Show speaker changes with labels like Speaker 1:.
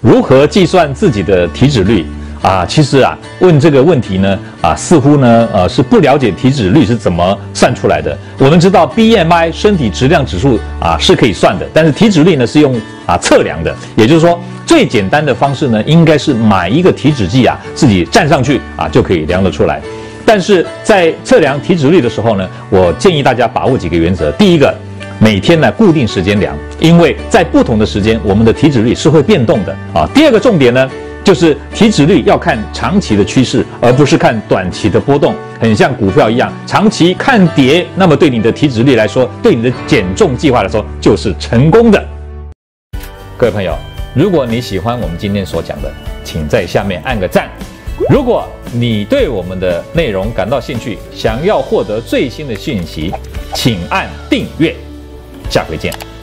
Speaker 1: 如何计算自己的体脂率啊？其实啊，问这个问题呢，啊，似乎呢，呃，是不了解体脂率是怎么算出来的。我们知道 BMI 身体质量指数啊是可以算的，但是体脂率呢是用啊测量的。也就是说，最简单的方式呢，应该是买一个体脂计啊，自己站上去啊就可以量得出来。但是在测量体脂率的时候呢，我建议大家把握几个原则。第一个。每天呢，固定时间量，因为在不同的时间，我们的体脂率是会变动的啊。第二个重点呢，就是体脂率要看长期的趋势，而不是看短期的波动。很像股票一样，长期看跌，那么对你的体脂率来说，对你的减重计划来说，就是成功的。各位朋友，如果你喜欢我们今天所讲的，请在下面按个赞。如果你对我们的内容感到兴趣，想要获得最新的讯息，请按订阅。下回见。